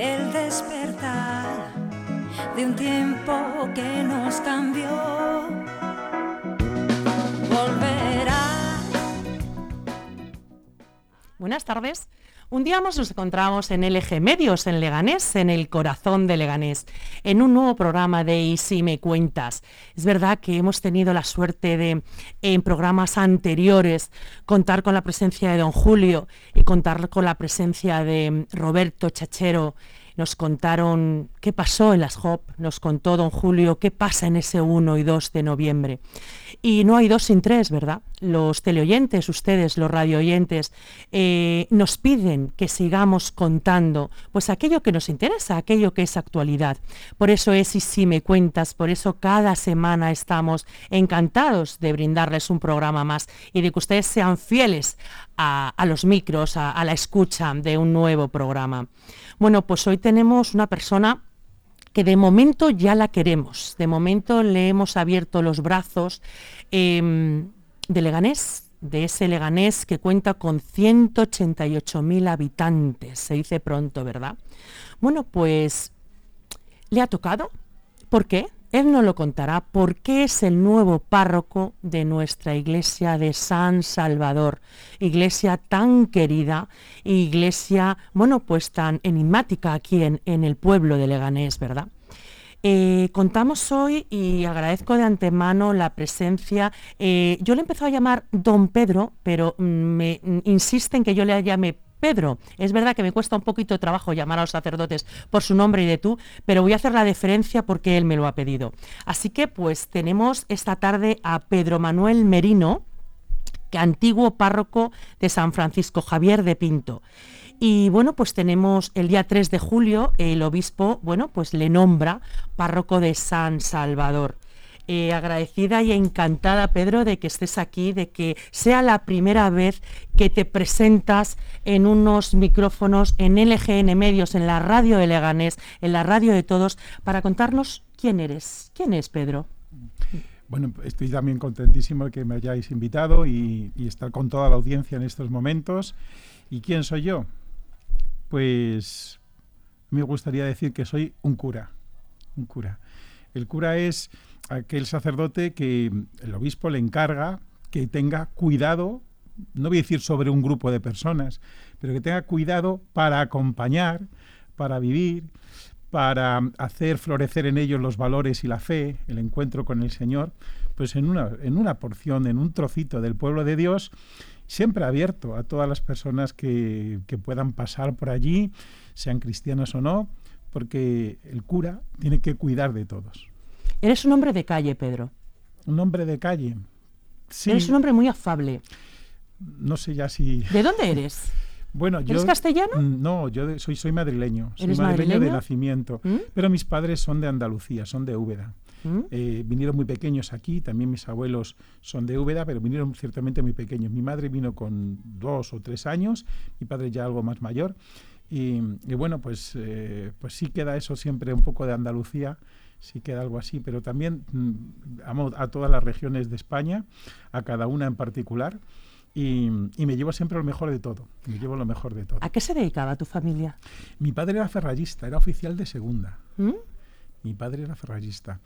el despertar de un tiempo que nos cambió. Volverá. Buenas tardes. Un día nos encontramos en LG Medios, en Leganés, en el corazón de Leganés, en un nuevo programa de Y si me cuentas. Es verdad que hemos tenido la suerte de, en programas anteriores, contar con la presencia de don Julio y contar con la presencia de Roberto Chachero. Nos contaron qué pasó en las HOP, nos contó don Julio qué pasa en ese 1 y 2 de noviembre. Y no hay dos sin tres, ¿verdad? Los teleoyentes, ustedes, los radioyentes, eh, nos piden que sigamos contando pues aquello que nos interesa, aquello que es actualidad. Por eso es y si me cuentas, por eso cada semana estamos encantados de brindarles un programa más y de que ustedes sean fieles a, los micros, a la escucha de un nuevo programa. Bueno, pues hoy tenemos una persona que de momento ya la queremos, de momento le hemos abierto los brazos em, de Leganés, de ese Leganés que cuenta con 188.000 habitantes, se dice pronto, ¿verdad? Bueno, pues le ha tocado. ¿Por qué? Él nos lo contará porque es el nuevo párroco de nuestra iglesia de San Salvador, iglesia tan querida, iglesia, bueno, pues tan enigmática aquí en, el pueblo de Leganés, ¿verdad? Eh, contamos hoy y agradezco de antemano la presencia. Eh, yo le he empezado a llamar don Pedro, pero mm, me mm, insisten que yo le llame Pedro. Es verdad que me cuesta un poquito de trabajo llamar a los sacerdotes por su nombre y de tú, pero voy a hacer la deferencia porque él me lo ha pedido. Así que pues tenemos esta tarde a Pedro Manuel Merino, que antiguo párroco de San Francisco Javier de Pinto. Y bueno, pues tenemos el día 3 de julio, el obispo, bueno, pues le nombra párroco de San Salvador. Eh, agradecida y encantada, Pedro, de que estés aquí, de que sea la primera vez que te presentas en unos micrófonos en LGN Medios, en la radio de Leganés, en la radio de todos, para contarnos quién eres. ¿Quién es Pedro? Bueno, estoy también contentísimo de que me hayáis invitado y, y estar con toda la audiencia en estos momentos. ¿Y quién soy yo? Pues me gustaría decir que soy un cura, un cura. El cura es aquel sacerdote que el obispo le encarga que tenga cuidado, no voy a decir sobre un grupo de personas, pero que tenga cuidado para acompañar, para vivir, para hacer florecer en ellos los valores y la fe, el encuentro con el Señor, pues en una, en una porción, en un trocito del pueblo de Dios, siempre abierto a todas las personas que, que puedan pasar por allí, sean cristianas o no, porque el cura tiene que cuidar de todos. Eres un hombre de calle, Pedro. Un hombre de calle. Sí. Eres un hombre muy afable. No sé ya si. ¿De dónde eres? Bueno, ¿Eres castellano? Mm, no, yo soy, soy madrileño. Soy madrileño, de nacimiento. ¿Mm? Pero mis padres son de Andalucía, son de Úbeda. ¿Mm? Eh, vinieron muy pequeños aquí, también mis abuelos son de Úbeda, pero vinieron ciertamente muy pequeños. Mi madre vino con dos o tres años, mi padre ya algo más mayor. Y, bueno, pues, eh, pues sí queda eso siempre un poco de Andalucía sí queda algo así, pero también mm, amo a todas las regiones de España, a cada una en particular. Y, me llevo siempre lo mejor de todo. Me llevo lo mejor de todo. ¿A qué se dedicaba tu familia? Mi padre era ferrallista, era oficial de segunda. ¿Mm? Mi padre era ferrallista.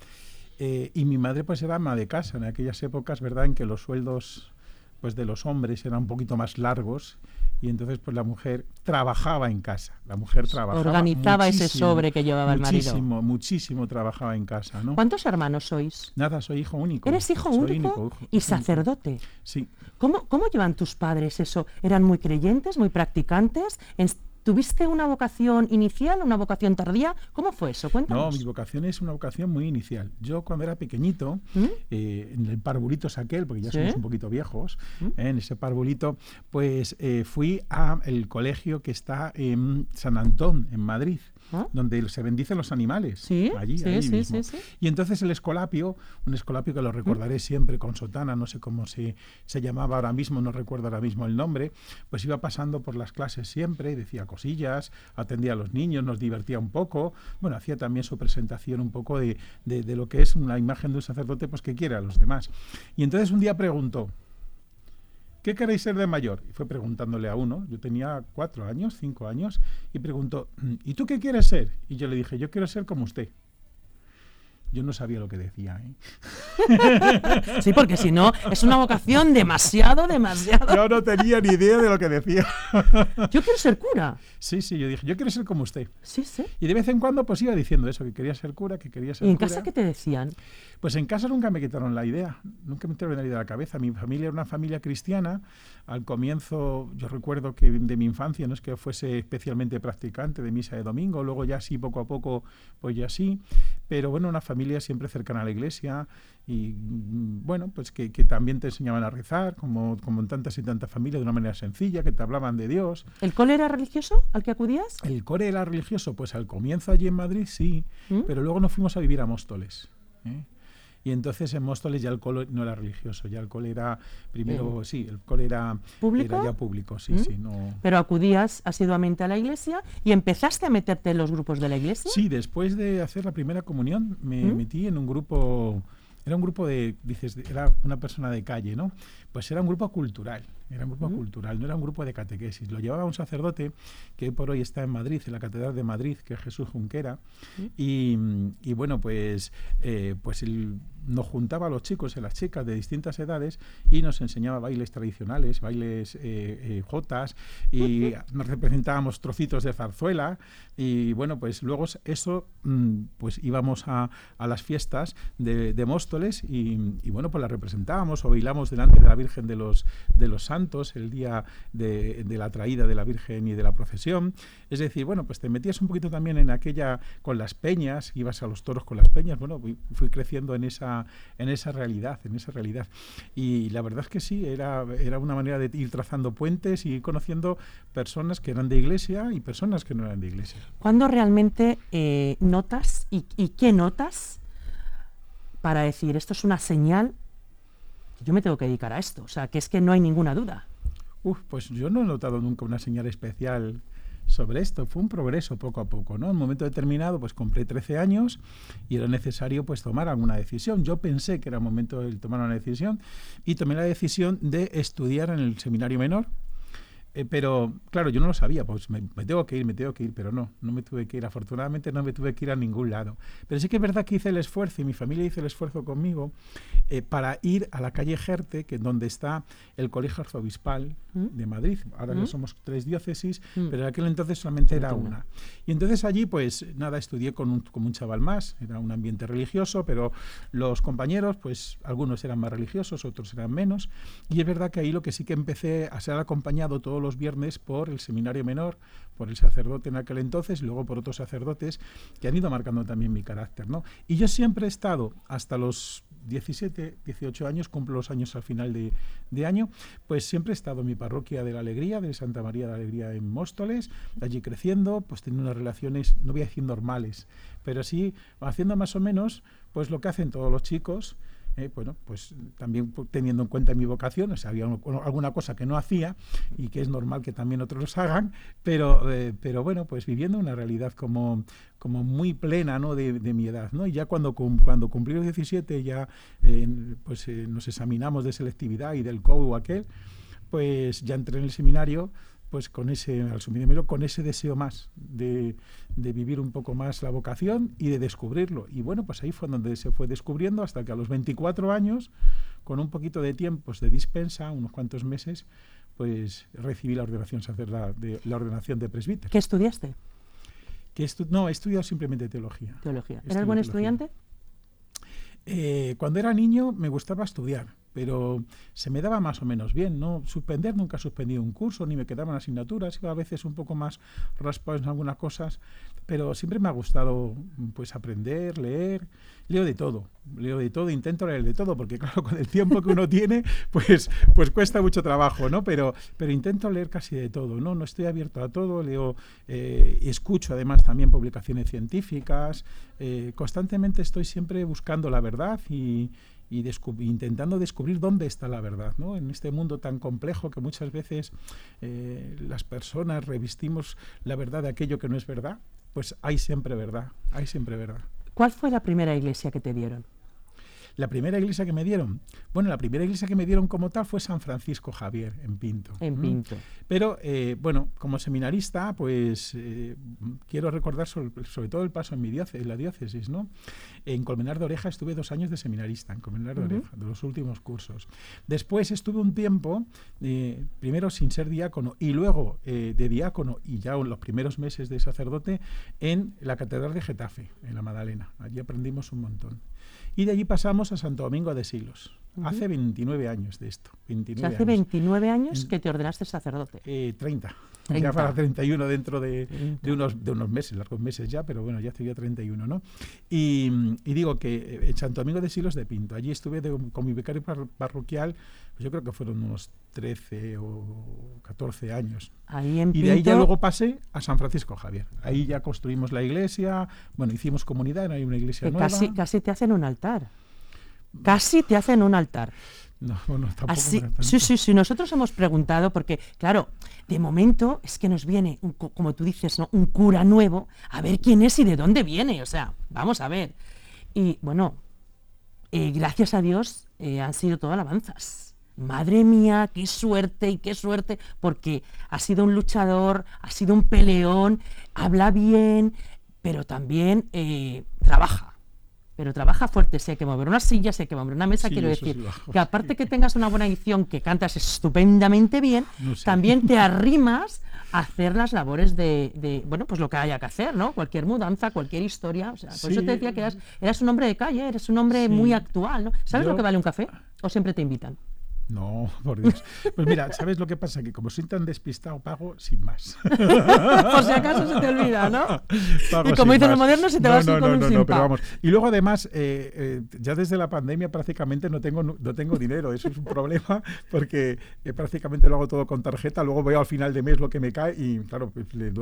Eh, y mi madre pues era ama de casa en aquellas épocas, ¿verdad? En que los sueldos pues de los hombres eran un poquito más largos y entonces pues la mujer trabajaba en casa. La mujer trabajaba. Organizaba ese sobre que llevaba el marido. Muchísimo, muchísimo trabajaba en casa. ¿no? ¿Cuántos hermanos sois? Nada, soy hijo único. ¿Eres hijo único? y sacerdote. Sí. ¿Cómo, ¿Cómo llevan tus padres eso? ¿Eran muy creyentes, muy practicantes? ¿Tuviste una vocación inicial, una vocación tardía? ¿Cómo fue eso? Cuéntanos. No, mi vocación es una vocación muy inicial. Yo cuando era pequeñito, ¿Mm? eh, en el parvulito aquel, porque ya somos un poquito viejos, ¿Mm? eh, en ese parvulito, pues eh, fui al colegio que está en San Antón, en Madrid. ¿Ah? donde se bendicen los animales. Sí, allí, sí, mismo. Y entonces el escolapio, un escolapio que lo recordaré siempre con sotana, no sé cómo se, se llamaba ahora mismo, no recuerdo ahora mismo el nombre, pues iba pasando por las clases siempre y decía cosillas, atendía a los niños, nos divertía un poco, bueno, hacía también su presentación un poco de, de, lo que es una imagen de un sacerdote pues que quiere a los demás. Y entonces un día preguntó, ¿qué queréis ser de mayor? Y fue preguntándole a uno, yo tenía cuatro años, cinco años, y preguntó, ¿y tú qué quieres ser? Y yo le dije, yo quiero ser como usted. Yo no sabía lo que decía. ¿eh? sí, porque si no, es una vocación demasiado, demasiado. Yo no tenía ni idea de lo que decía. yo quiero ser cura. Sí, sí, yo dije, yo quiero ser como usted. Sí, sí. Y de vez en cuando pues iba diciendo eso, que quería ser cura, que quería ser ¿Y en cura. casa qué te decían? Pues en casa nunca me quitaron la idea, nunca me quitaron la idea de la cabeza. Mi familia era una familia cristiana. Al comienzo, yo recuerdo que de mi infancia no es que fuese especialmente practicante de misa de domingo, luego ya sí, poco a poco, pues ya sí. Pero bueno, una familia siempre cercana a la iglesia y mm, bueno, pues que, que también te enseñaban a rezar, como, como en tantas y tantas familias, de una manera sencilla, que te hablaban de Dios. ¿El cole era religioso al que acudías? El core era religioso, pues al comienzo allí en Madrid sí, ¿Mm? pero luego nos fuimos a vivir a Móstoles. ¿eh? Y entonces en Móstoles ya el cole no era religioso, ya el cole era primero, Eh, sí, el cole era, ¿Público? era ya público, sí, ¿Mm? sí, no. Pero acudías asiduamente a la iglesia y empezaste a meterte en los grupos de la iglesia. Sí, después de hacer la primera comunión me ¿Mm? metí en un grupo, era un grupo de, dices, era una persona de calle, ¿no? Pues era un grupo cultural, era un grupo cultural, no era un grupo de catequesis. Lo llevaba un sacerdote que hoy por hoy está en Madrid, en la Catedral de Madrid, que es Jesús Junquera. Y, y bueno, pues, eh, pues él nos juntaba a los chicos y a las chicas de distintas edades y nos enseñaba bailes tradicionales, bailes eh, eh, jotas y nos representábamos trocitos de zarzuela y bueno, pues luego eso, mm, pues íbamos a, a las fiestas de, de Móstoles y, y bueno, pues las representábamos o bailamos delante de la Virgen de los, de los El día de, la traída de la Virgen y de la procesión. Es decir, bueno, pues te metías un poquito también en aquella, con las peñas, ibas a los toros con las peñas, bueno, fui, creciendo en esa, en esa realidad, en esa realidad. Y la verdad es que sí, era, era una manera de ir trazando puentes y ir conociendo personas que eran de iglesia y personas que no eran de iglesia. ¿Cuándo realmente eh, notas y, qué notas para decir esto es una señal yo me tengo que dedicar a esto? O sea, que es que no hay ninguna duda. Uf, pues yo no he notado nunca una señal especial sobre esto. Fue un progreso poco a poco, ¿no? En un momento determinado, pues compré 13 años y era necesario pues tomar alguna decisión. Yo pensé que era momento de tomar una decisión y tomé la decisión de estudiar en el seminario menor. Eh, pero claro, yo no lo sabía, pues me, me, tengo que ir, me tengo que ir, pero no, no me tuve que ir. Afortunadamente no me tuve que ir a ningún lado. Pero sí que es verdad que hice el esfuerzo y mi familia hizo el esfuerzo conmigo eh, para ir a la calle Gerte, que es donde está el Colegio Arzobispal ¿Mm? de Madrid. Ahora ¿Mm? ya somos tres diócesis, ¿Mm? pero en aquel entonces solamente era una. Y entonces allí, pues nada, estudié con un, con un chaval más, era un ambiente religioso, pero los compañeros, pues algunos eran más religiosos, otros eran menos. Y es verdad que ahí lo que sí que empecé a ser acompañado todos los viernes por el seminario menor, por el sacerdote en aquel entonces, y luego por otros sacerdotes que han ido marcando también mi carácter. ¿no? Y yo siempre he estado, hasta los 17, 18 años, cumplo los años al final de, de año, pues siempre he estado en mi parroquia de la Alegría, de Santa María de la Alegría en Móstoles, allí creciendo, pues teniendo unas relaciones, no voy a decir normales, pero sí haciendo más o menos pues lo que hacen todos los chicos, eh, bueno, pues también teniendo en cuenta mi vocación, o sea, había un- alguna cosa que no hacía y que es normal que también otros los hagan, pero, eh, pero bueno, pues viviendo una realidad como, como muy plena ¿no? de, mi edad. ¿no? Y ya cuando, cuando cumplí los 17, ya eh, pues, nos examinamos de selectividad y del COU aquel, pues ya entré en el seminario pues con ese al seminario, con ese deseo más de, de vivir un poco más la vocación y de descubrirlo. Y bueno, pues ahí fue donde se fue descubriendo hasta que a los 24 años, con un poquito de tiempos de dispensa, unos cuantos meses, pues recibí la ordenación sacerdotal, de, la ordenación de presbítero. ¿Qué estudiaste? Que estu- no, he estudiado simplemente teología. Teología. ¿Eras buen teología. estudiante? Eh, cuando era niño me gustaba estudiar, pero se me daba más o menos bien. No suspender, nunca he suspendido un curso, ni me quedaban asignaturas, iba a veces un poco más raspado en algunas cosas, pero siempre me ha gustado pues aprender, leer, leo de todo, leo de todo, intento leer de todo, porque claro, con el tiempo que uno tiene, pues, pues cuesta mucho trabajo, ¿no? Pero, pero intento leer casi de todo, ¿no? No estoy abierto a todo, leo eh, escucho además también publicaciones científicas, eh, constantemente estoy siempre buscando la verdad y, y intentando descubrir dónde está la verdad, ¿no? En este mundo tan complejo que muchas veces eh, las personas revestimos la verdad de aquello que no es verdad, pues hay siempre verdad, hay siempre verdad. ¿Cuál fue la primera iglesia que te dieron? La primera iglesia que me dieron, bueno, la primera iglesia que me dieron como tal fue San Francisco Javier, en Pinto. En. Pinto. Pero, eh, bueno, como seminarista, pues eh, quiero recordar sobre, sobre todo el paso en, mi diócesis, en la diócesis, ¿no? En Colmenar de Oreja estuve dos años de seminarista, en Colmenar de. Oreja, de los últimos cursos. Después estuve un tiempo, eh, primero sin ser diácono y luego de diácono y ya en los primeros meses de sacerdote en la Catedral de Getafe, en la Magdalena. Allí aprendimos un montón. Y de allí pasamos a Santo Domingo de Silos. Ujú. Hace 29 años de esto. O 29 sea, hace años. 29 años que te ordenaste sacerdote. Eh, 30. 30. Ya para 31 dentro de, 30. de unos, de unos meses, largos meses ya, pero bueno, ya estoy ya 31, ¿no? Y, y digo que eh, en Santo Domingo de Silos de Pinto, allí estuve de- con mi becario par- parroquial, pues yo creo que fueron unos 13 o 14 años. Ahí en Y de ahí ya luego pasé a San Francisco Javier. Ahí ya construimos la iglesia, bueno, hicimos comunidad, hay una iglesia que nueva. casi, casi te hacen un altar. Casi te hacen un altar. No, bueno, Así, sí, sí, sí. Nosotros hemos preguntado porque, claro, de momento es que nos viene, un como tú dices, ¿no? un cura nuevo, a ver quién es y de dónde viene. O sea, vamos a ver. Y bueno, eh, gracias a Dios eh, han sido todo alabanzas. Madre mía, qué suerte y qué suerte, porque ha sido un luchador, ha sido un peleón, habla bien, pero también eh, trabaja. Pero trabaja fuerte, si hay que mover una silla, si hay que mover una mesa, Sí, quiero decir, sí que aparte que tengas una buena edición, que cantas estupendamente bien, No sé. también te arrimas a hacer las labores de, de, bueno, pues lo que haya que hacer, ¿no? Cualquier mudanza, cualquier historia. O sea, por eso te decía que eras, eras un hombre de calle, eres un hombre muy actual, ¿no? ¿Sabes lo que vale un café? ¿O siempre te invitan? No, por Dios. Pues mira, ¿sabes lo que pasa? Que como soy tan despistado, pago sin más. Por si acaso se te olvida, ¿no? Pago Y como dicen los modernos, se te no, va no, con no, un no, sin no, pero vamos. Y luego además, eh, eh, ya desde la pandemia prácticamente no tengo, no tengo dinero. Eso es un problema porque eh, prácticamente lo hago todo con tarjeta. Luego veo al final de mes lo que me cae y claro, pues, le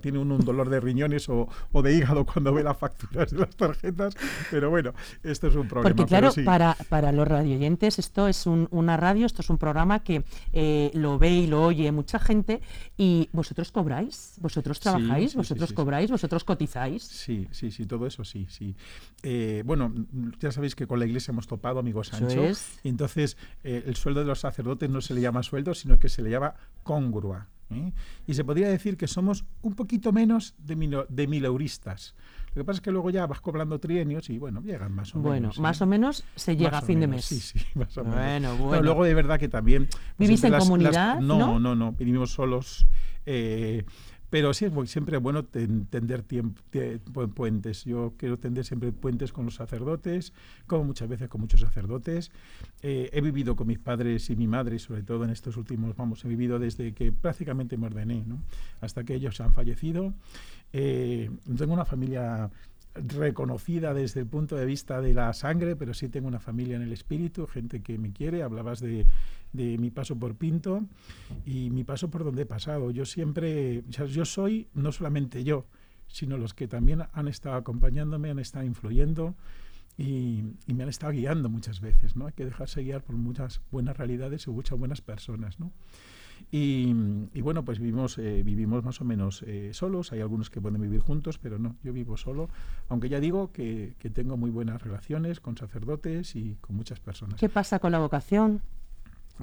tiene uno un dolor de riñones o, o de hígado cuando ve las facturas de las tarjetas. Pero bueno, esto es un problema. Porque claro, sí. para, para los radioyentes esto es un- una radio, esto es un programa que eh, lo ve y lo oye mucha gente y vosotros cobráis, vosotros trabajáis, sí, sí, vosotros sí, cobráis, vosotros cotizáis. Sí, sí, sí, todo eso sí, sí. Eh, bueno, ya sabéis que con la iglesia hemos topado, amigo Sancho, es. y entonces eh, el sueldo de los sacerdotes no se le llama sueldo, sino que se le llama congrua. Y se podría decir que somos un poquito menos de, mino- de mileuristas. Lo que pasa es que luego ya vas cobrando trienios y bueno, llegan más o Bueno, menos. ¿eh? más o menos se llega Más a fin de menos, mes. Sí, sí, más o menos. Bueno, No, bueno. luego de verdad que también... pues, ¿Vivís en comunidad, no, no? no, no, vivimos solos. eh, pero sí es siempre bueno ten- tender tiemp- tie- pu- puentes. Yo quiero tender siempre puentes con los sacerdotes, como muchas veces con muchos sacerdotes. Eh, he vivido con mis padres y mi madre, sobre todo en estos últimos, vamos, he vivido desde que prácticamente me ordené, ¿no? hasta que ellos han fallecido. Eh, tengo una familia reconocida desde el punto de vista de la sangre, pero sí tengo una familia en el espíritu, gente que me quiere. Hablabas de, de mi paso por Pinto y mi paso por donde he pasado. Yo siempre, o sea, yo soy no solamente yo, sino los que también han estado acompañándome, han estado influyendo y, y me han estado guiando muchas veces. ¿no? Hay que dejarse guiar por muchas buenas realidades y muchas buenas personas. ¿no? Y, y bueno, pues vivimos, eh, vivimos más o menos eh, solos. Hay algunos que pueden vivir juntos, pero no, yo vivo solo. Aunque ya digo que, que tengo muy buenas relaciones con sacerdotes y con muchas personas. ¿Qué pasa con la vocación?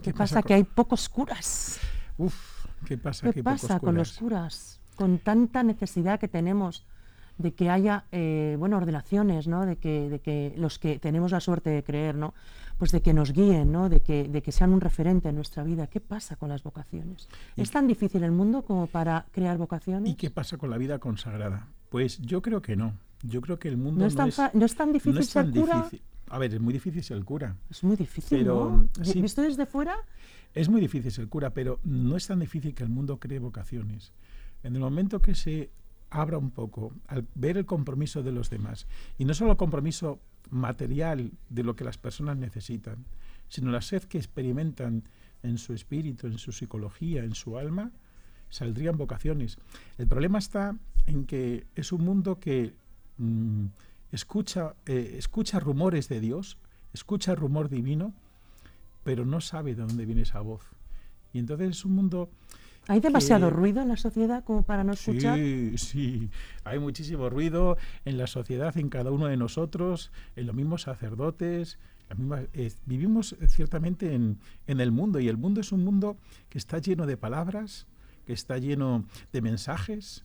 ¿Qué, pasa? con- Que hay pocos curas. Uf, ¿qué pasa? ¿Qué Qué pasa pocos con los curas. curas? Con tanta necesidad que tenemos de que haya, eh, bueno, ordenaciones, ¿no? De que, de que los que tenemos la suerte de creer, ¿no? Pues de que nos guíen, ¿no? De que, de que sean un referente en nuestra vida. ¿Qué pasa con las vocaciones? ¿Es tan difícil el mundo como para crear vocaciones? ¿Y qué pasa con la vida consagrada? Pues yo creo que no. Yo creo que el mundo ¿No es, tan, fa- no es tan difícil no es tan ser cura? difícil. A ver, es muy difícil ser cura. Es muy difícil, Pero, ¿no? Sí. Visto desde fuera, Es muy difícil ser cura, pero no es tan difícil que el mundo cree vocaciones. En el momento que se abra un poco al ver el compromiso de los demás, y no solo el compromiso material de lo que las personas necesitan, sino la sed que experimentan en su espíritu, en su psicología, en su alma, saldrían vocaciones. El problema está en que es un mundo que mm, escucha, eh, escucha rumores de Dios, escucha rumor divino, pero no sabe de dónde viene esa voz. Y entonces es un mundo... hay demasiado que- ruido en la sociedad como para no escuchar. Sí, sí, hay muchísimo ruido en la sociedad, en cada uno de nosotros, en los mismos sacerdotes. vivimos ciertamente en, en el mundo y el mundo es un mundo que está lleno de palabras, que está lleno de mensajes,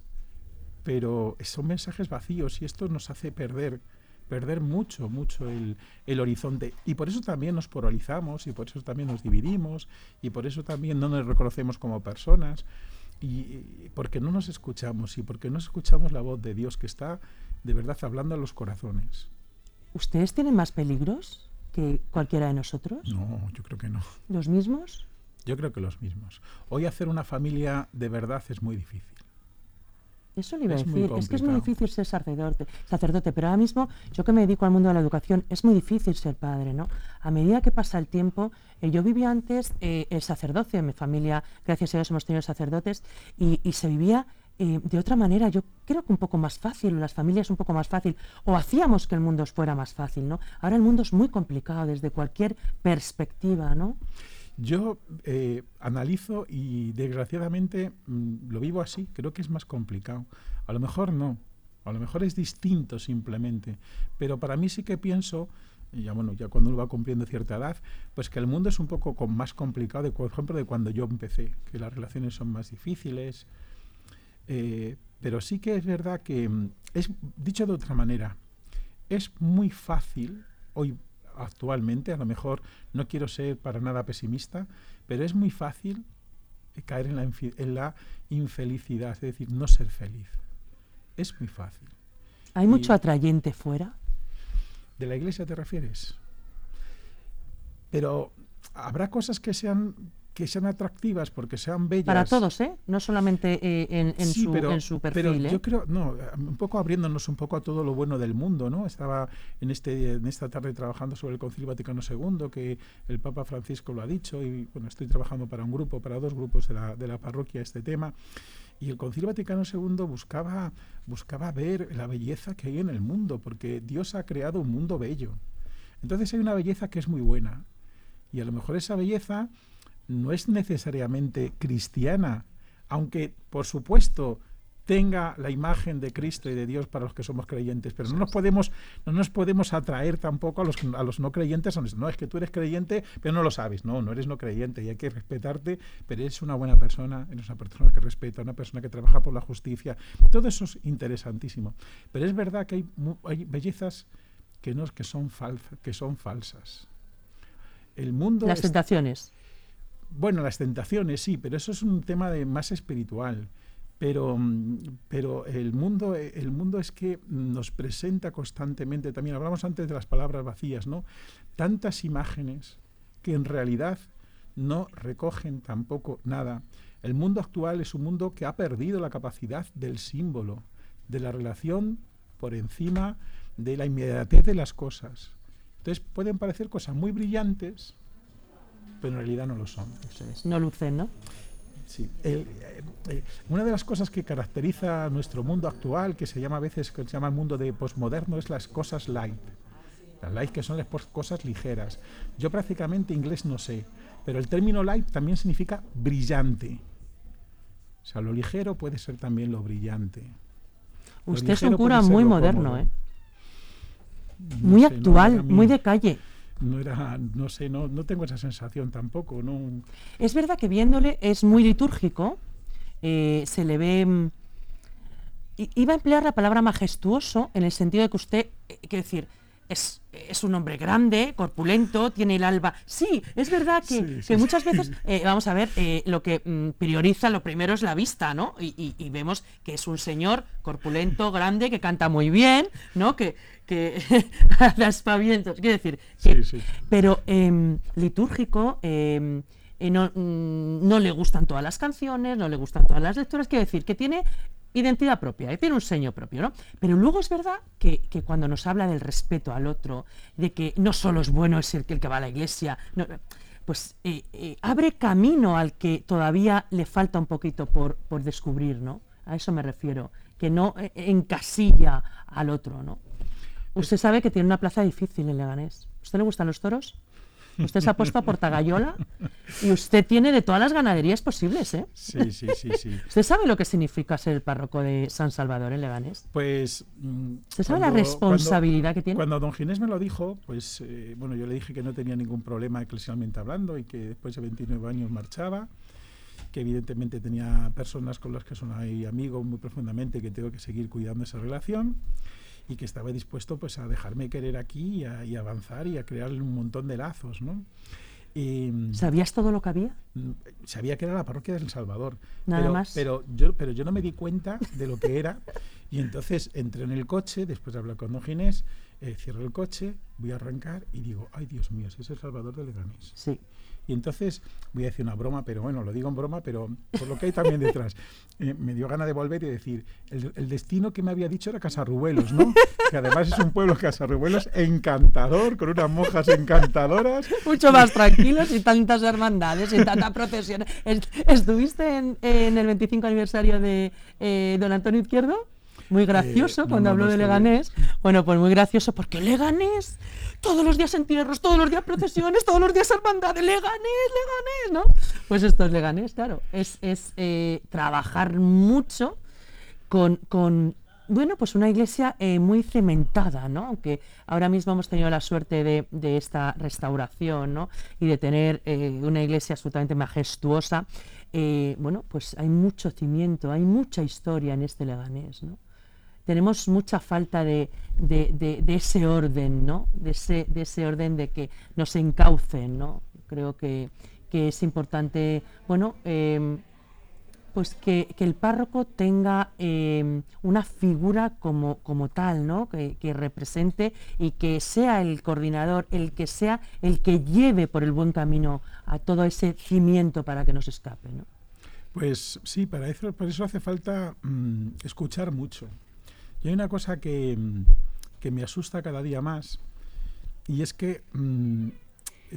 pero son mensajes vacíos y esto nos hace perder perder mucho, mucho el, el, horizonte. Y por eso también nos polarizamos, y por eso también nos dividimos, y por eso también no nos reconocemos como personas, y, porque no nos escuchamos, y porque no escuchamos la voz de Dios que está de verdad hablando a los corazones. ¿Ustedes tienen más peligros que cualquiera de nosotros? No, yo creo que no. ¿Los mismos? Yo creo que los mismos. Hoy hacer una familia de verdad es muy difícil. Eso le iba a decir. Es que es muy difícil ser sacerdote, sacerdote, pero ahora mismo yo que me dedico al mundo de la educación, es muy difícil ser padre, ¿no? A medida que pasa el tiempo, eh, yo vivía antes eh, el sacerdocio, en mi familia, gracias a Dios hemos tenido sacerdotes, y, se vivía eh, de otra manera, yo creo que un poco más fácil, las familias un poco más fácil, o hacíamos que el mundo fuera más fácil, ¿no? Ahora el mundo es muy complicado desde cualquier perspectiva, ¿no? Yo eh, analizo y desgraciadamente mm, lo vivo así, creo que es más complicado. A lo mejor no, a lo mejor es distinto simplemente, pero para mí sí que pienso, ya bueno, ya cuando uno va cumpliendo cierta edad, pues que el mundo es un poco más complicado, de, por ejemplo, de cuando yo empecé, que las relaciones son más difíciles, eh, pero sí que es verdad que, mm, es dicho de otra manera, es muy fácil hoy actualmente, a lo mejor no quiero ser para nada pesimista, pero es muy fácil caer en la, en la infelicidad, es decir, no ser feliz. Es muy fácil. ¿Hay mucho atrayente fuera? ¿De la iglesia te refieres? Pero habrá cosas que sean que sean atractivas porque sean bellas. Para todos, ¿eh? No solamente eh, en, en, su, en, su, perfil. Pero yo ¿eh? creo, no, un poco abriéndonos un poco a todo lo bueno del mundo, ¿no? Estaba en, este, en esta tarde trabajando sobre el Concilio Vaticano II, que el Papa Francisco lo ha dicho, y bueno, estoy trabajando para un grupo, para dos grupos de la, de la parroquia este tema. Y el Concilio Vaticano II buscaba, buscaba ver la belleza que hay en el mundo, porque Dios ha creado un mundo bello. Entonces hay una belleza que es muy buena. Y a lo mejor esa belleza no es necesariamente cristiana, aunque por supuesto tenga la imagen de Cristo y de Dios para los que somos creyentes, pero no nos podemos, no nos podemos atraer tampoco a los, a los no creyentes, no es que tú eres creyente, pero no lo sabes, no, no eres no creyente y hay que respetarte, pero eres una buena persona, eres una persona que respeta, una persona que trabaja por la justicia, todo eso es interesantísimo, pero es verdad que hay, hay bellezas que, no, que, son que son falsas. El mundo Las tentaciones. Bueno, las tentaciones sí, pero eso es un tema de más espiritual. Pero, mm, pero el, mundo, el mundo es que nos presenta constantemente, también hablamos antes de las palabras vacías, ¿no? Tantas imágenes que en realidad no recogen tampoco nada. El mundo actual es un mundo que ha perdido la capacidad del símbolo, de la relación por encima de la inmediatez de las cosas. Entonces pueden parecer cosas muy brillantes, pero en realidad no lo son. No lucen, ¿no? Sí. Eh, una de las cosas que caracteriza nuestro mundo actual, que se llama a veces, que se llama el mundo de posmoderno, es las cosas light. Las light que son las cosas ligeras. Yo prácticamente inglés no sé, pero el término light también significa brillante. O sea, lo ligero puede ser también lo brillante. Usted es un cura muy moderno, ¿eh? muy actual, muy de calle no era, no sé, no, no tengo esa sensación tampoco. No. Es verdad que viéndole es muy litúrgico, eh, se le ve... Mm, iba a emplear la palabra majestuoso en el sentido de que usted, eh, quiero decir, es, es, un hombre grande, corpulento, tiene el alba. Sí, es verdad que, muchas veces, eh, vamos a ver, lo que mm, prioriza lo primero es la vista, ¿no? Y, y, vemos que es un señor corpulento, grande, que canta muy bien, ¿no? Que, que aspavientos, quiero decir, pero em, litúrgico, em, eh, mm, no, le gustan todas las canciones, no le gustan todas las lecturas, quiero decir, que tiene identidad propia, tiene un sello propio, ¿no? Pero luego es verdad que, cuando nos habla del respeto al otro, de que no solo es bueno es el que, el que va a la iglesia, pues eh, eh, abre camino al que todavía le falta un poquito por, por descubrir, ¿no? A eso me refiero, que no encasilla al otro, ¿no? Usted sabe que tiene una plaza difícil en Leganés. ¿A usted le gustan los toros? Usted se ha puesto a Portagayola y usted tiene de todas las ganaderías posibles, ¿eh? Sí, sí, sí, sí. ¿Usted sabe lo que significa ser el párroco de San Salvador en Leganés? Pues... mm, ¿Usted sabe la cuando- responsabilidad que tiene? Cuando don Ginés me lo dijo, pues eh, bueno, yo le dije que no tenía ningún problema eclesialmente hablando y que después de 29 años marchaba, que evidentemente tenía personas con las que son ahí amigos muy profundamente, que tengo que seguir cuidando esa relación y que estaba dispuesto pues a dejarme querer aquí y a, y avanzar y a crear un montón de lazos, ¿no? Y, ¿Sabías todo lo que había? Mm, sabía que era la parroquia del Salvador. Nada pero, más. Pero yo, pero yo no me di cuenta de lo que era. Y entonces entré en el coche, después de hablar con don Ginés, eh, cierro el coche, voy a arrancar y digo, ay Dios mío, ese es el Salvador de Leganés. Sí. Y entonces voy a decir una broma, pero bueno, lo digo en broma, pero por lo que hay también detrás. Eh, me dio gana de volver y decir, el, el destino que me había dicho era Casarrubuelos, ¿no? que además es un pueblo Casarrubuelos encantador, con unas monjas encantadoras. Mucho más tranquilos y tantas hermandades y tanta procesión. Est- ¿Estuviste en, en el 25 aniversario de eh, don Antonio Izquierdo? Muy gracioso no, cuando habló de. Leganés. Bueno, pues muy gracioso porque Leganés, todos los días entierros, todos los días procesiones, todos los días hermandades, Leganés, Leganés, ¿no? Pues esto es Leganés, claro. Es, es eh, trabajar mucho con, con, bueno, pues una iglesia eh, muy cementada, ¿no? Aunque ahora mismo hemos tenido la suerte de, de esta restauración, ¿no? Y de tener eh, una iglesia absolutamente majestuosa. eh, bueno, pues hay mucho cimiento, hay mucha historia en este Leganés, ¿no? Tenemos mucha falta de, de- de- ese orden, ¿no? Ese, de ese orden de que nos encaucen, ¿no? Creo que, que es importante, bueno, em, pues que, que el párroco tenga eh, una figura como, como tal, ¿no? Que, que represente y que sea el coordinador, el que sea el que lleve por el buen camino a todo ese cimiento para que no se escape, ¿no? Pues sí, para eso, por eso hace falta mm, escuchar mucho. Y hay una cosa que, mm, que me asusta cada día más, y es que mm,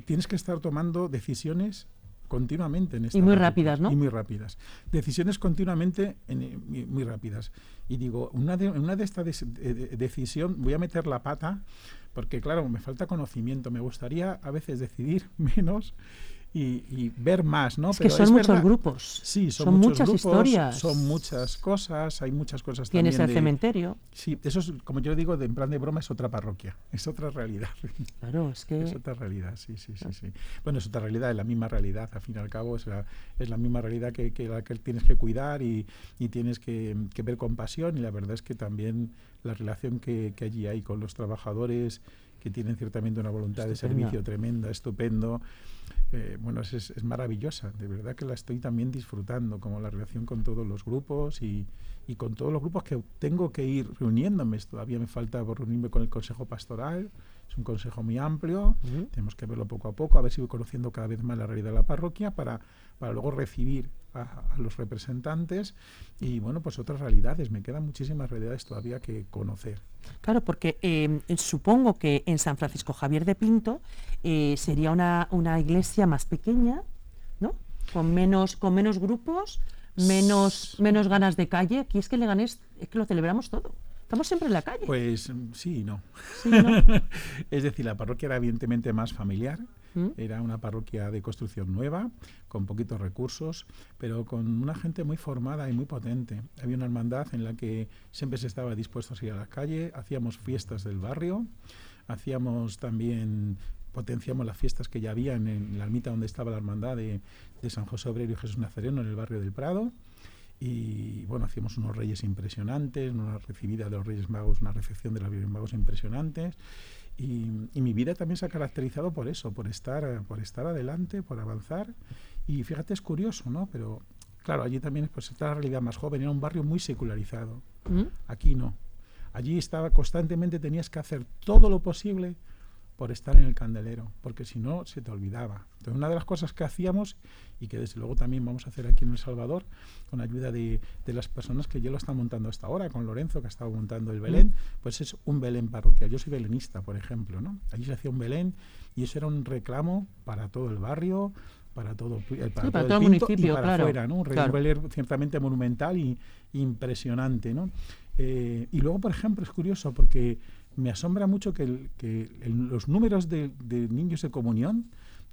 tienes que estar tomando decisiones continuamente en esta Y muy rápidas, ¿no? Y muy rápidas. Decisiones continuamente en- eh, muy, muy rápidas. Y digo, una de, una de estas decisión voy a meter la pata, porque claro, me falta conocimiento. Me gustaría a veces decidir menos y, y ver más, ¿no? Es que son es muchos verdad- grupos, Sí, son, son muchas grupos, historias. Son muchas cosas, hay muchas cosas Tienes el también. de- cementerio, Sí, eso es, como yo digo, de, en plan de broma, es otra parroquia, es otra realidad. claro, es que... Es otra realidad, sí, sí, sí, sí. Bueno, es otra realidad, es la misma realidad, al fin y al cabo, es la, es la misma realidad que, que la que tienes que cuidar y, y tienes que, que ver con pasión y la verdad es que también la relación que, que allí hay con los trabajadores que tienen ciertamente una voluntad de servicio tremenda, estupendo, eh, bueno, es- es maravillosa, de verdad que la estoy también disfrutando, como la relación con todos los grupos y, y con todos los grupos que tengo que ir reuniéndome. Todavía me falta reunirme con el Consejo Pastoral, es un consejo muy amplio, tenemos que verlo poco a poco, a ver si voy conociendo cada vez más la realidad de la parroquia para, para luego recibir a, a los representantes y bueno, pues otras realidades, me quedan muchísimas realidades todavía que conocer. Claro, porque eh, supongo que en San Francisco Javier de Pinto eh, sería una, una iglesia más pequeña, ¿no? Con menos, con menos grupos, menos, menos ganas de calle. Aquí es que Leganés es que lo celebramos todo. Estamos siempre en la calle. Pues mm, sí y no. Sí, ¿no? es decir, la parroquia era evidentemente más familiar, ¿Mm? era una parroquia de construcción nueva, con poquitos recursos, pero con una gente muy formada y muy potente. Había una hermandad en la que siempre se estaba dispuesto a ir a la calle, hacíamos fiestas del barrio, hacíamos también potenciamos las fiestas que ya había en, en la ermita donde estaba la hermandad de, de San José Obrero y Jesús Nazareno en el barrio del Prado y bueno, hacíamos unos reyes impresionantes, una recibida de los Reyes Magos, una recepción de los Reyes Magos impresionantes. Y, y mi vida también se ha caracterizado por eso, por estar, por estar adelante, por avanzar. Y fíjate, es curioso, ¿no? Pero claro, allí también pues, está la realidad más joven, era un barrio muy secularizado. ¿Mm? Aquí no. Allí estaba constantemente, tenías que hacer todo lo posible por estar en el candelero, porque si no se te olvidaba. Entonces, una de las cosas que hacíamos y que desde luego también vamos a hacer aquí en El Salvador, con ayuda de, de las personas que ya lo están montando hasta ahora, con Lorenzo que ha estado montando el Belén, pues es un Belén parroquial. Yo soy belenista, por ejemplo, ¿no? Allí se hacía un Belén y eso era un reclamo para todo el barrio, para todo, eh, para Sí, para el todo el Pinto municipio, y para claro, afuera, ¿no? Un claro. Belén ciertamente monumental y impresionante, ¿no? Eh, y luego, por ejemplo, es curioso porque me asombra mucho que, el- que el- los números de, de niños de comunión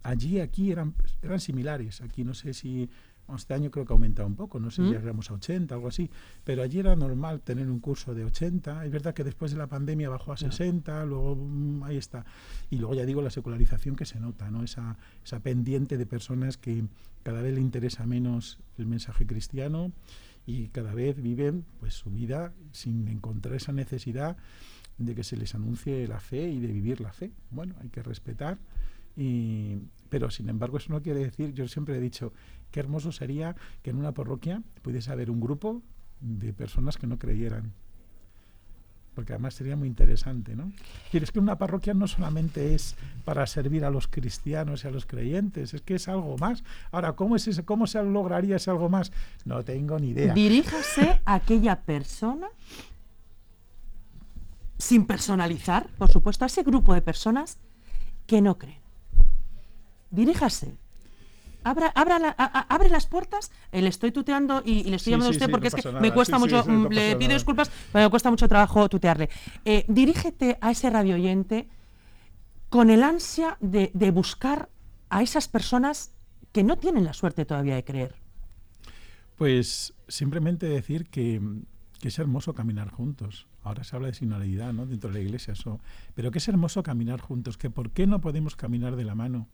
allí, aquí eran, eran similares. Aquí no sé si este año creo que ha aumentado un poco, no sé si ¿Mm? llegamos a 80, algo así, pero allí era normal tener un curso de 80, es verdad que después de la pandemia bajó a 60, luego mm, ahí está, y luego ya digo la secularización que se nota, ¿no? esa, esa pendiente de personas que cada vez le interesa menos el mensaje cristiano y cada vez viven pues su vida sin encontrar esa necesidad de que se les anuncie la fe y de vivir la fe. Bueno, hay que respetar, y, pero sin embargo eso no quiere decir, yo siempre he dicho, qué hermoso sería que en una parroquia pudiese haber un grupo de personas que no creyeran. Porque además sería muy interesante, ¿no? Quieres que una parroquia no solamente es para servir a los cristianos y a los creyentes, es que es algo más. Ahora, ¿cómo, es cómo se lograría ese algo más? No tengo ni idea. Diríjase a aquella persona, sin personalizar, por supuesto, a ese grupo de personas que no creen. Diríjase. Abra, abra la- a- a- abre las puertas, eh, le estoy tuteando y, y le estoy Sí, llamando a usted sí, porque no es que me cuesta mucho, no mm, le pido nada. disculpas, pero me cuesta mucho trabajo tutearle. Eh, dirígete a ese radio oyente con el ansia de, de buscar a esas personas que no tienen la suerte todavía de creer. Pues simplemente decir que, que es hermoso caminar juntos. Ahora se habla de sinodalidad ¿no? dentro de la iglesia, eso. pero que es hermoso caminar juntos, que por qué no podemos caminar de la mano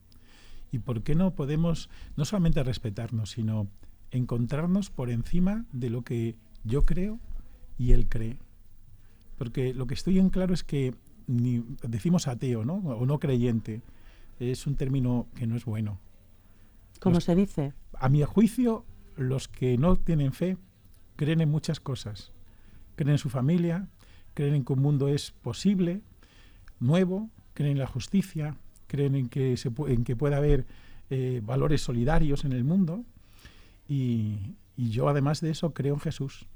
y por qué no podemos no solamente respetarnos, sino encontrarnos por encima de lo que yo creo y él cree. Porque lo que estoy en claro es que ni, decimos ateo ¿no? o no creyente, es un término que no es bueno. Los- se dice. A mi juicio, los que no tienen fe creen en muchas cosas. Creen en su familia, creen en que un mundo es posible, nuevo, creen en la justicia, creen en que, se en que puede haber eh, valores solidarios en el mundo. Y, yo, además de eso, creo en Jesús.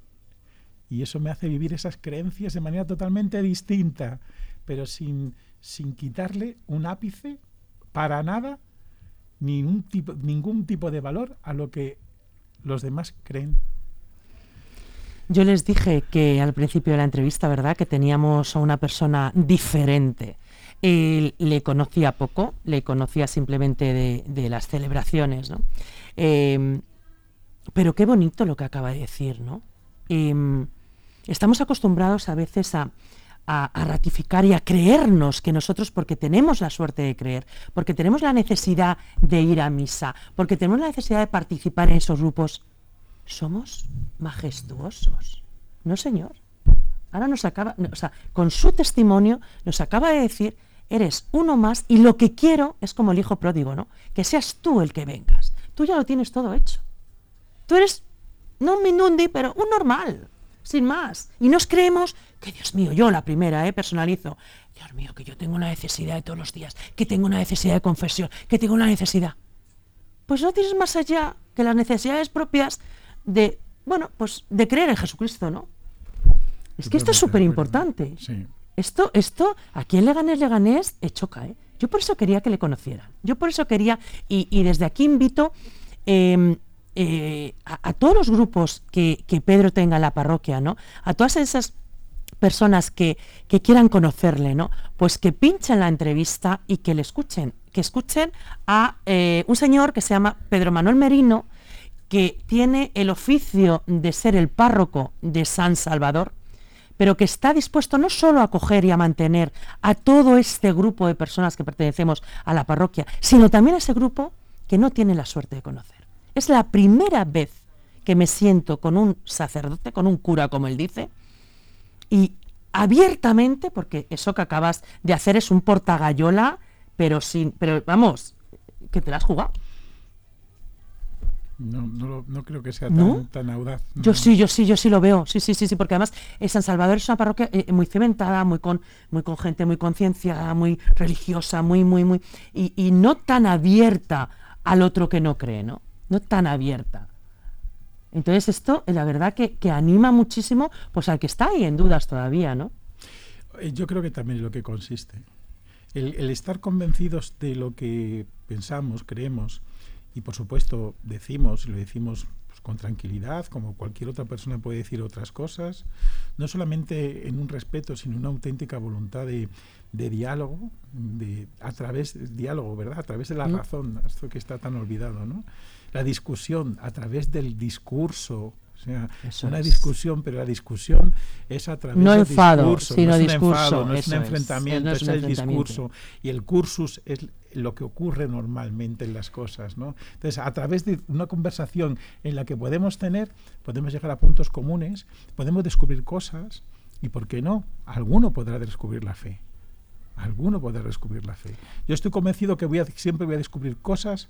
Y eso me hace vivir esas creencias de manera totalmente distinta, pero sin, sin quitarle un ápice para nada ningún tipo de valor a lo que los demás creen. Yo les dije que al principio de la entrevista, ¿verdad?, que teníamos a una persona diferente. Él le conocía poco, le conocía simplemente de, las celebraciones, ¿no? Eh, pero qué bonito lo que acaba de decir, ¿no? Eh, estamos acostumbrados a veces a ratificar y a creernos que nosotros, porque tenemos la suerte de creer, porque tenemos la necesidad de ir a misa, porque tenemos la necesidad de participar en esos grupos, somos majestuosos. No, señor. Ahora nos acaba, o sea, con su testimonio nos acaba de decir, eres uno más y lo que quiero es como el hijo pródigo, ¿no? Que seas tú el que vengas. Tú ya lo tienes todo hecho. Tú eres, no un minundi, pero un normal, sin más. Y nos creemos que, Dios mío, yo la primera, ¿eh? personalizo. Dios mío, que yo tengo una necesidad de todos los días, que tengo una necesidad de confesión, que tengo una necesidad. Pues no tienes más allá que las necesidades propias de, bueno, pues de creer en Jesucristo, ¿no? Es que esto es súper importante. Sí. Esto, esto, aquí en Leganés, Leganés, eh, choca, ¿eh? Yo por eso quería que le conocieran. Yo por eso quería, y, y desde aquí invito eh, eh, a, a todos los grupos que, que Pedro tenga en la parroquia, ¿no? A todas esas personas que, que quieran conocerle, ¿no? Pues que pinchen la entrevista y que le escuchen, que escuchen a eh, un señor que se llama Pedro Manuel Merino, que tiene el oficio de ser el párroco de San Salvador, pero que está dispuesto no solo a acoger y a mantener a todo este grupo de personas que pertenecemos a la parroquia, sino también a ese grupo que no tiene la suerte de conocer. Es la primera vez que me siento con un sacerdote, con un cura, como él dice, y abiertamente, porque eso que acabas de hacer es un portagallola, pero sin, pero vamos, que te la has jugado. No, no, lo- no creo que sea ¿No? tan, audaz. Yo no. sí, yo sí, yo sí lo veo. Sí, sí, sí, sí, porque además eh, San Salvador es una parroquia eh, muy cementada, muy con, muy con gente muy concienciada, muy religiosa, muy, muy, muy. Y, y no tan abierta al otro que no cree, ¿no? No tan abierta. Entonces esto, eh, la verdad que, que anima muchísimo pues al que está ahí en dudas todavía, ¿no? Eh, Yo creo que también es lo que consiste. El, el estar convencidos de lo que pensamos, creemos, y por supuesto decimos, y lo decimos pues, con tranquilidad, como cualquier otra persona puede decir otras cosas, no solamente en un respeto, sino una auténtica voluntad de, de diálogo, de, a través del diálogo, ¿verdad? A través de la razón, esto que está tan olvidado, ¿no? La discusión a través del discurso, o sea, Eso una es. discusión, pero la discusión es a través No del enfado, discurso, sino no es un discurso, enfado, no es un es, enfrentamiento, no es es, un el enfrentamiento. discurso. Y el cursus es lo que ocurre normalmente en las cosas, ¿no? Entonces, a través de una conversación en la que podemos tener, podemos llegar a puntos comunes, podemos descubrir cosas y, ¿por qué no? Alguno podrá descubrir la fe. Alguno podrá descubrir la fe. Yo estoy convencido que voy a, siempre voy a descubrir cosas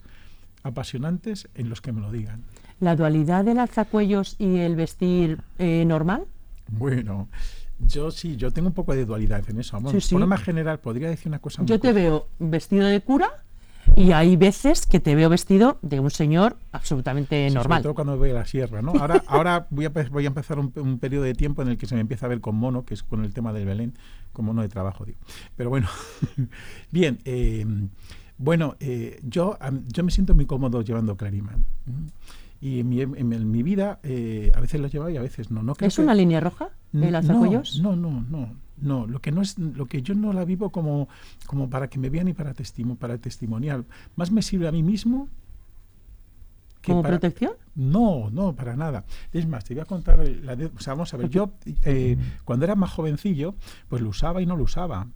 apasionantes en los que me lo digan. La dualidad del alzacuellos y el vestir eh, normal. Bueno, yo sí, yo tengo un poco de dualidad en eso. Vamos, Sí, sí. Por más general, podría decir una cosa muy Yo te veo vestido de cura y hay veces que te veo vestido de un señor absolutamente Sí, normal. Sobre todo cuando voy a la sierra, ¿no? Ahora, ahora voy, a, voy a empezar un, un periodo de tiempo en el que se me empieza a ver con mono, que es con el tema del Belén, con mono de trabajo, digo. Pero bueno, bien, eh, bueno, eh, yo, yo me siento muy cómodo llevando Clariman. Y en mi, en, en mi vida eh, a veces lo llevo y a veces no. no creo ¿Es que- una línea roja el no, alzacuellos? No, no, no, no. Lo que no es, lo que yo no la vivo como, como para que me vean y para testimo, para testimonial. Más me sirve a mí mismo. que ¿Como para- protección? No, no, para nada. Es más, te voy a contar la o sea, vamos a ver, yo eh, cuando era más jovencillo, pues lo usaba y no lo usaba.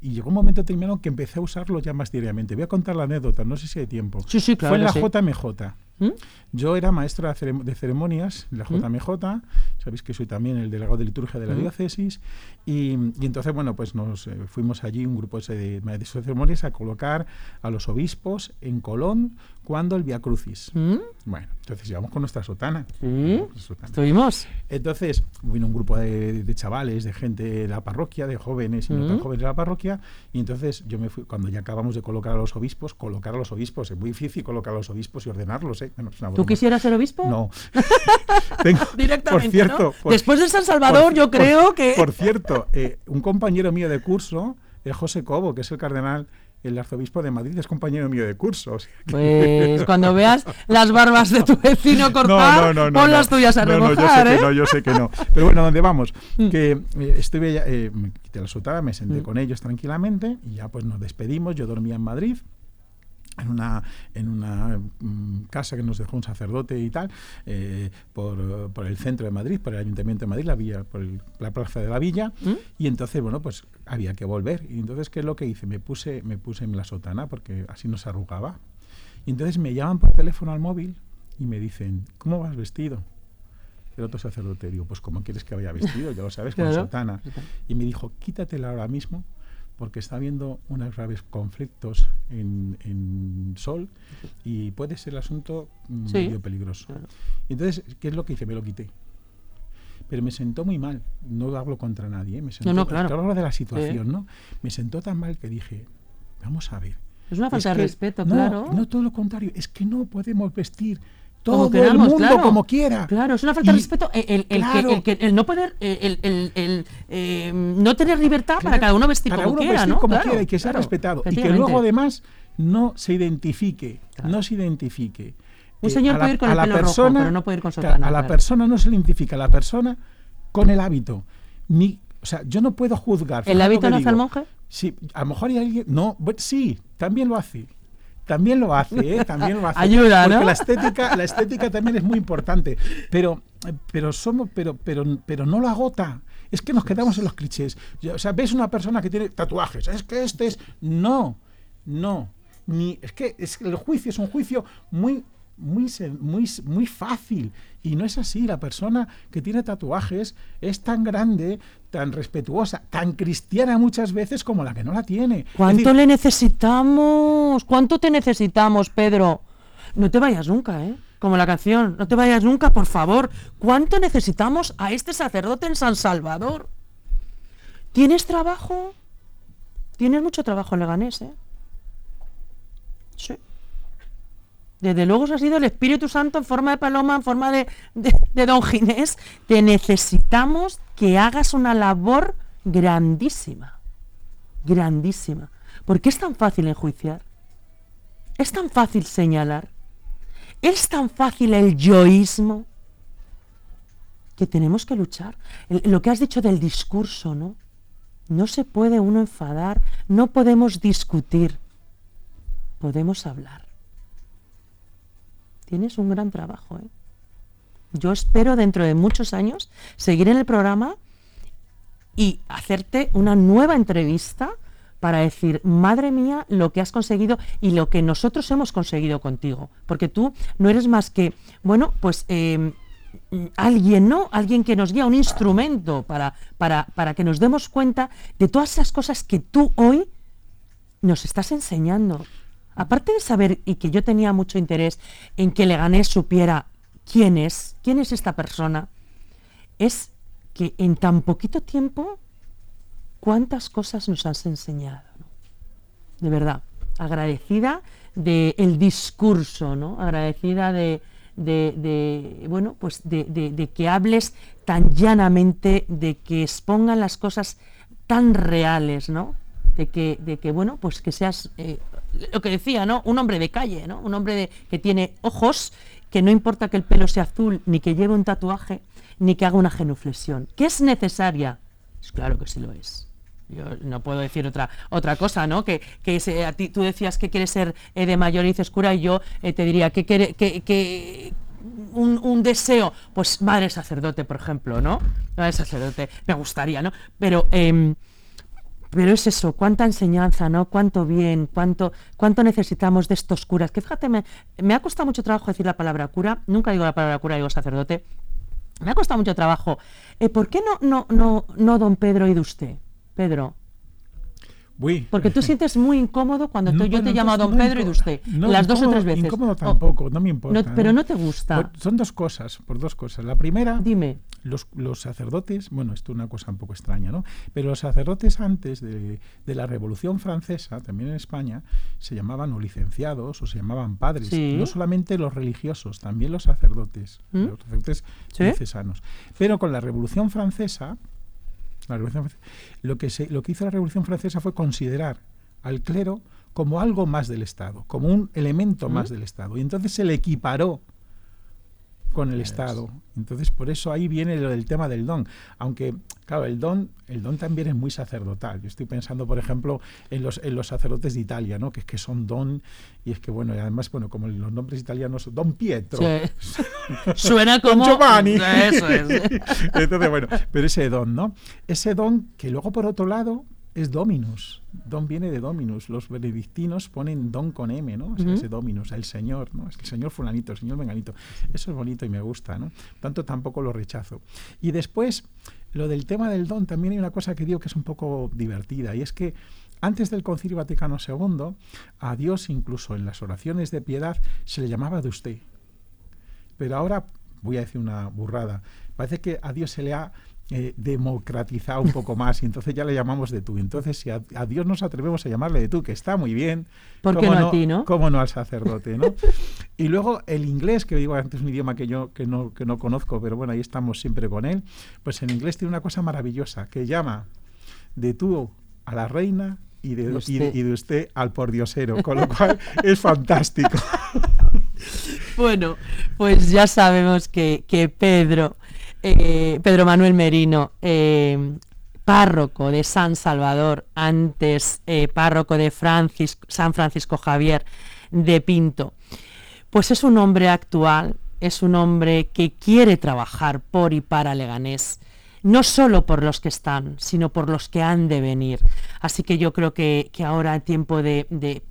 Y llegó un momento determinado que empecé a usarlo ya más diariamente. Voy a contar la anécdota, no sé si hay tiempo. Sí, sí, claro Fue en la sí. JMJ. ¿Mm? Yo era maestro de cerem- de ceremonias de la ¿Mm? JMJ, sabéis que soy también el delegado de liturgia de la ¿Mm? diócesis, y, y entonces, bueno, pues nos eh, fuimos allí, un grupo ese de maestros de ceremonias, a colocar a los obispos en Colón cuando el Via Crucis. ¿Mm? Bueno, entonces llevamos con nuestra sotana. Sí, estuvimos. Entonces vino un grupo de, de chavales, de gente de la parroquia, de jóvenes y no tan Mm. jóvenes de la parroquia, y entonces yo me fui, cuando ya acabamos de colocar a los obispos, colocar a los obispos, es muy difícil colocar a los obispos y ordenarlos, ¿eh? Bueno, ¿Tú quisieras ser obispo? No. Tengo- Directamente, por cierto, ¿no? por- Después de San Salvador, por- yo por- creo que... Por cierto, eh, un compañero mío de curso, el José Cobo, que es el cardenal, el arzobispo de Madrid, es compañero mío de curso. o sea que- Pues cuando veas las barbas de tu vecino cortar, pon no. las tuyas a No, no, remojar, yo sé ¿eh? que no, yo sé que no. Pero bueno, ¿dónde vamos? Mm. Que eh, estuve eh, me quité la sotada, me senté Mm. con ellos tranquilamente y ya pues nos despedimos. Yo dormía en Madrid en una, en una mm, casa que nos dejó un sacerdote y tal, eh, por, por el centro de Madrid, por el Ayuntamiento de Madrid, la villa, por el- la plaza de la villa, ¿Mm? y entonces, bueno, pues había que volver. Y entonces, ¿qué es lo que hice? Me puse, me puse en la sotana porque así no se arrugaba. Y entonces me llaman por teléfono al móvil y me dicen, ¿cómo vas vestido? El otro sacerdote, digo, pues ¿cómo quieres que vaya vestido? Ya lo sabes, con Claro. sotana. Y me dijo, quítatela ahora mismo porque está habiendo unos graves conflictos en, en Sol y puede ser el asunto mm, Sí. medio peligroso. Claro. Entonces, ¿qué es lo que hice? Me lo quité. Pero me sentó muy mal. No hablo contra nadie. ¿eh? Me sentó, no, claro. te hablo de la situación, ¿no? Me sentó tan mal que dije, vamos a ver. Es una falta es de que- respeto, no, claro. No, todo lo contrario. Es que no podemos vestir Todo el queramos, mundo claro. como quiera. Claro, es una falta de respeto el, el- el claro. que, el, el no poder, el, el- el, eh, no tener libertad para cada uno vestir para como uno quiera, vestir ¿no? como quiera y que sea respetado. Y que luego además no se identifique. No se identifique. Un Eh, señor puede la- ir con el pelo rojo, persona- pero no puede ir con claro, sotana, A la persona no se le identifica a la persona con el hábito. Ni, o sea, yo no puedo juzgar. ¿El hábito no hace al monje? Sí, a lo mejor hay alguien. No, sí, también lo hace. También lo hace, ¿eh? También lo hace. Ayuda, Porque ¿no? la estética, la estética también es muy importante. Pero, pero somos, pero, pero, pero no lo agota. Es que nos quedamos en los clichés. O sea, ves una persona que tiene tatuajes. Es que este es. No, no. Ni, es que es, el juicio es un juicio muy, muy, muy, muy fácil. Y no es así. La persona que tiene tatuajes es tan grande, tan respetuosa, tan cristiana muchas veces como la que no la tiene. ¿Cuánto decir, le necesitamos? ¿Cuánto te necesitamos, Pedro? No te vayas nunca, ¿eh? Como la canción, no te vayas nunca, por favor. ¿Cuánto necesitamos a este sacerdote en San Salvador? ¿Tienes trabajo? Tienes mucho trabajo en Leganés, ¿eh? Sí. Desde luego eso ha sido el Espíritu Santo en forma de paloma, en forma de, de, Don Ginés. Te necesitamos que hagas una labor grandísima grandísima. ¿Por qué es tan fácil enjuiciar? Es tan fácil señalar. Es tan fácil el yoísmo que tenemos que luchar. lo que has dicho del discurso, ¿no? No se puede uno enfadar, no podemos discutir, podemos hablar. Tienes un gran trabajo, ¿eh? Yo espero dentro de muchos años seguir en el programa y hacerte una nueva entrevista para decir, madre mía, lo que has conseguido y lo que nosotros hemos conseguido contigo. Porque tú no eres más que, bueno, pues em, alguien, ¿no? Alguien que nos guía, un instrumento para, para, para que nos demos cuenta de todas esas cosas que tú hoy nos estás enseñando. Aparte de saber y que yo tenía mucho interés en que Leganés supiera quién es, quién es esta persona, es que en tan poquito tiempo, cuántas cosas nos has enseñado. De verdad, agradecida del discurso, ¿no? Agradecida de, de, bueno, pues de, que hables tan llanamente, de que expongan las cosas tan reales, ¿no? De que, de que bueno, pues que seas eh, lo que decía, ¿no? Un hombre de calle, ¿no? Un hombre de, que tiene ojos, que no importa que el pelo sea azul, ni que lleve un tatuaje, ni que haga una genuflexión. ¿Que es necesaria? Pues claro que sí lo es. Yo no puedo decir otra otra cosa, ¿no? Que, que a ti, tú decías que quieres ser eh, de mayor y dices y yo eh, te diría que, quiere, que, un, deseo, pues madre sacerdote, por ejemplo, ¿no? Madre sacerdote, me gustaría, ¿no? Pero, em, pero es eso, cuánta enseñanza, ¿no? Cuánto bien, cuánto, cuánto necesitamos de estos curas. Que fíjate, me, me ha costado mucho trabajo decir la palabra cura, nunca digo la palabra cura, digo sacerdote. Me ha costado mucho trabajo. Eh, ¿Por qué no, no, no, no don Pedro y de usted? Pedro. Porque tú sientes muy incómodo cuando yo te llamo a don Pedro y de usted. las dos o tres veces. Incómodo tampoco, no me importa. pero no te gusta. son dos cosas, por dos cosas. La primera, dime. Los, los sacerdotes, bueno, esto es una cosa un poco extraña, ¿no? Pero los sacerdotes antes de, la Revolución Francesa, también en España, se llamaban o licenciados o se llamaban padres. No solamente los religiosos, también los sacerdotes, ¿Mm? los sacerdotes diocesanos. Pero con la Revolución Francesa, lo que, lo que hizo la Revolución Francesa fue considerar al clero como algo más del Estado, como un elemento más del Estado. Y entonces se le equiparó con el Estado. Entonces, por eso ahí viene lo del tema del don. Aunque, claro, el don, el don también es muy sacerdotal. Yo estoy pensando, por ejemplo, en los, en los sacerdotes de Italia, ¿no? Que es que son don, y es que, bueno, y además, bueno, como los nombres italianos, Don Pietro. Suena como. Giovanni. Eso es. Entonces, bueno, pero ese don, ¿no? Ese don que luego, por otro lado, es Dominus. Don viene de Dominus. Los benedictinos ponen don con M, ¿no? Es ese Dominus, el Señor, ¿no? Es el Señor fulanito, el Señor menganito. Eso es bonito y me gusta, ¿no? Tanto tampoco lo rechazo. Y después, lo del tema del don, también hay una cosa que digo que es un poco divertida, y es que antes del Concilio Vaticano II, a Dios incluso en las oraciones de piedad se le llamaba de usted. Pero ahora, voy a decir una burrada, parece que a Dios se le ha eh, democratizado un poco más y entonces ya le llamamos de tú. Entonces, si a, Dios nos atrevemos a llamarle de tú, que está muy bien, ¿por qué no, a ti, no? ¿Cómo no al sacerdote, no? y luego el inglés, que digo antes es un idioma que yo que no, que no conozco, pero bueno, ahí estamos siempre con él, pues en inglés tiene una cosa maravillosa, que llama de tú a la reina y de, usted, y de, usted al pordiosero, con lo cual es fantástico. bueno, pues ya sabemos que, que Pedro eh, Pedro Manuel Merino, eh, párroco de San Salvador, antes eh, párroco de San Francisco Javier de Pinto, pues es un hombre actual, es un hombre que quiere trabajar por y para Leganés no solo por los que están, sino por los que han de venir. Así que yo creo que, ahora en tiempo de,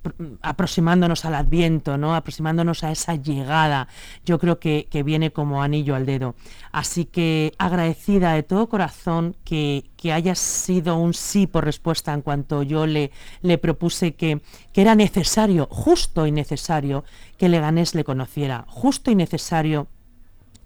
aproximándonos al adviento, ¿no? aproximándonos a esa llegada, yo creo que, viene como anillo al dedo. Así que agradecida de todo corazón que, que haya sido un sí por respuesta en cuanto yo le, le propuse que, que era necesario, justo y necesario, que Leganés le conociera, justo y necesario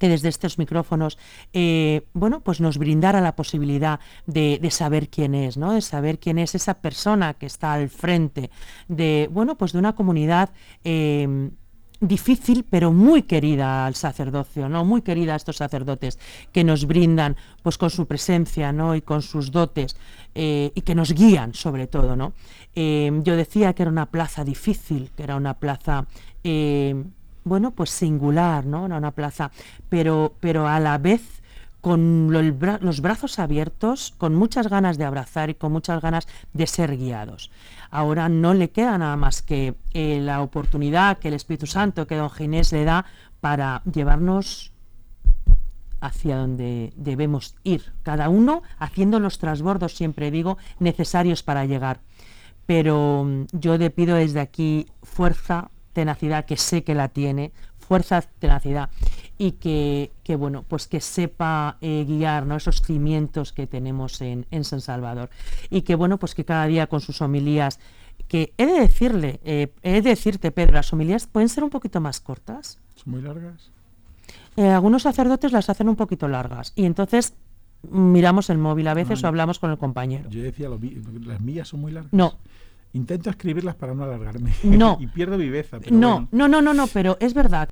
que desde estos micrófonos, eh, bueno, pues nos brindara la posibilidad de, saber quién es, ¿no? De saber quién es esa persona que está al frente de, bueno, pues de una comunidad em, difícil pero muy querida al sacerdocio, ¿no? Muy querida a estos sacerdotes que nos brindan pues con su presencia, ¿no? Y con sus dotes eh, y que nos guían sobre todo, ¿no? Em, yo decía que era una plaza difícil, que era una plaza em, bueno, pues singular, ¿no? Era una plaza, pero, pero a la vez con los brazos abiertos, con muchas ganas de abrazar y con muchas ganas de ser guiados. Ahora no le queda nada más que eh, la oportunidad que el Espíritu Santo, que don Ginés le da para llevarnos hacia donde debemos ir, cada uno haciendo los trasbordos, siempre digo, necesarios para llegar. Pero mm, yo le pido desde aquí fuerza, tenacidad, que sé que la tiene, fuerza, tenacidad, y que, bueno, pues que sepa eh, guiar esos cimientos que tenemos en, San Salvador. Y que bueno, pues que cada día con sus homilías, que he de decirle, eh, he de decirte, Pedro, las homilías pueden ser un poquito más cortas. ¿Son muy largas? Eh, algunos sacerdotes las hacen un poquito largas. Y entonces miramos el móvil a veces o hablamos con el compañero. Yo decía, las mías son muy largas. No, Intento escribirlas para no alargarme. No. y pierdo viveza. no, no, no, no, no, pero es verdad.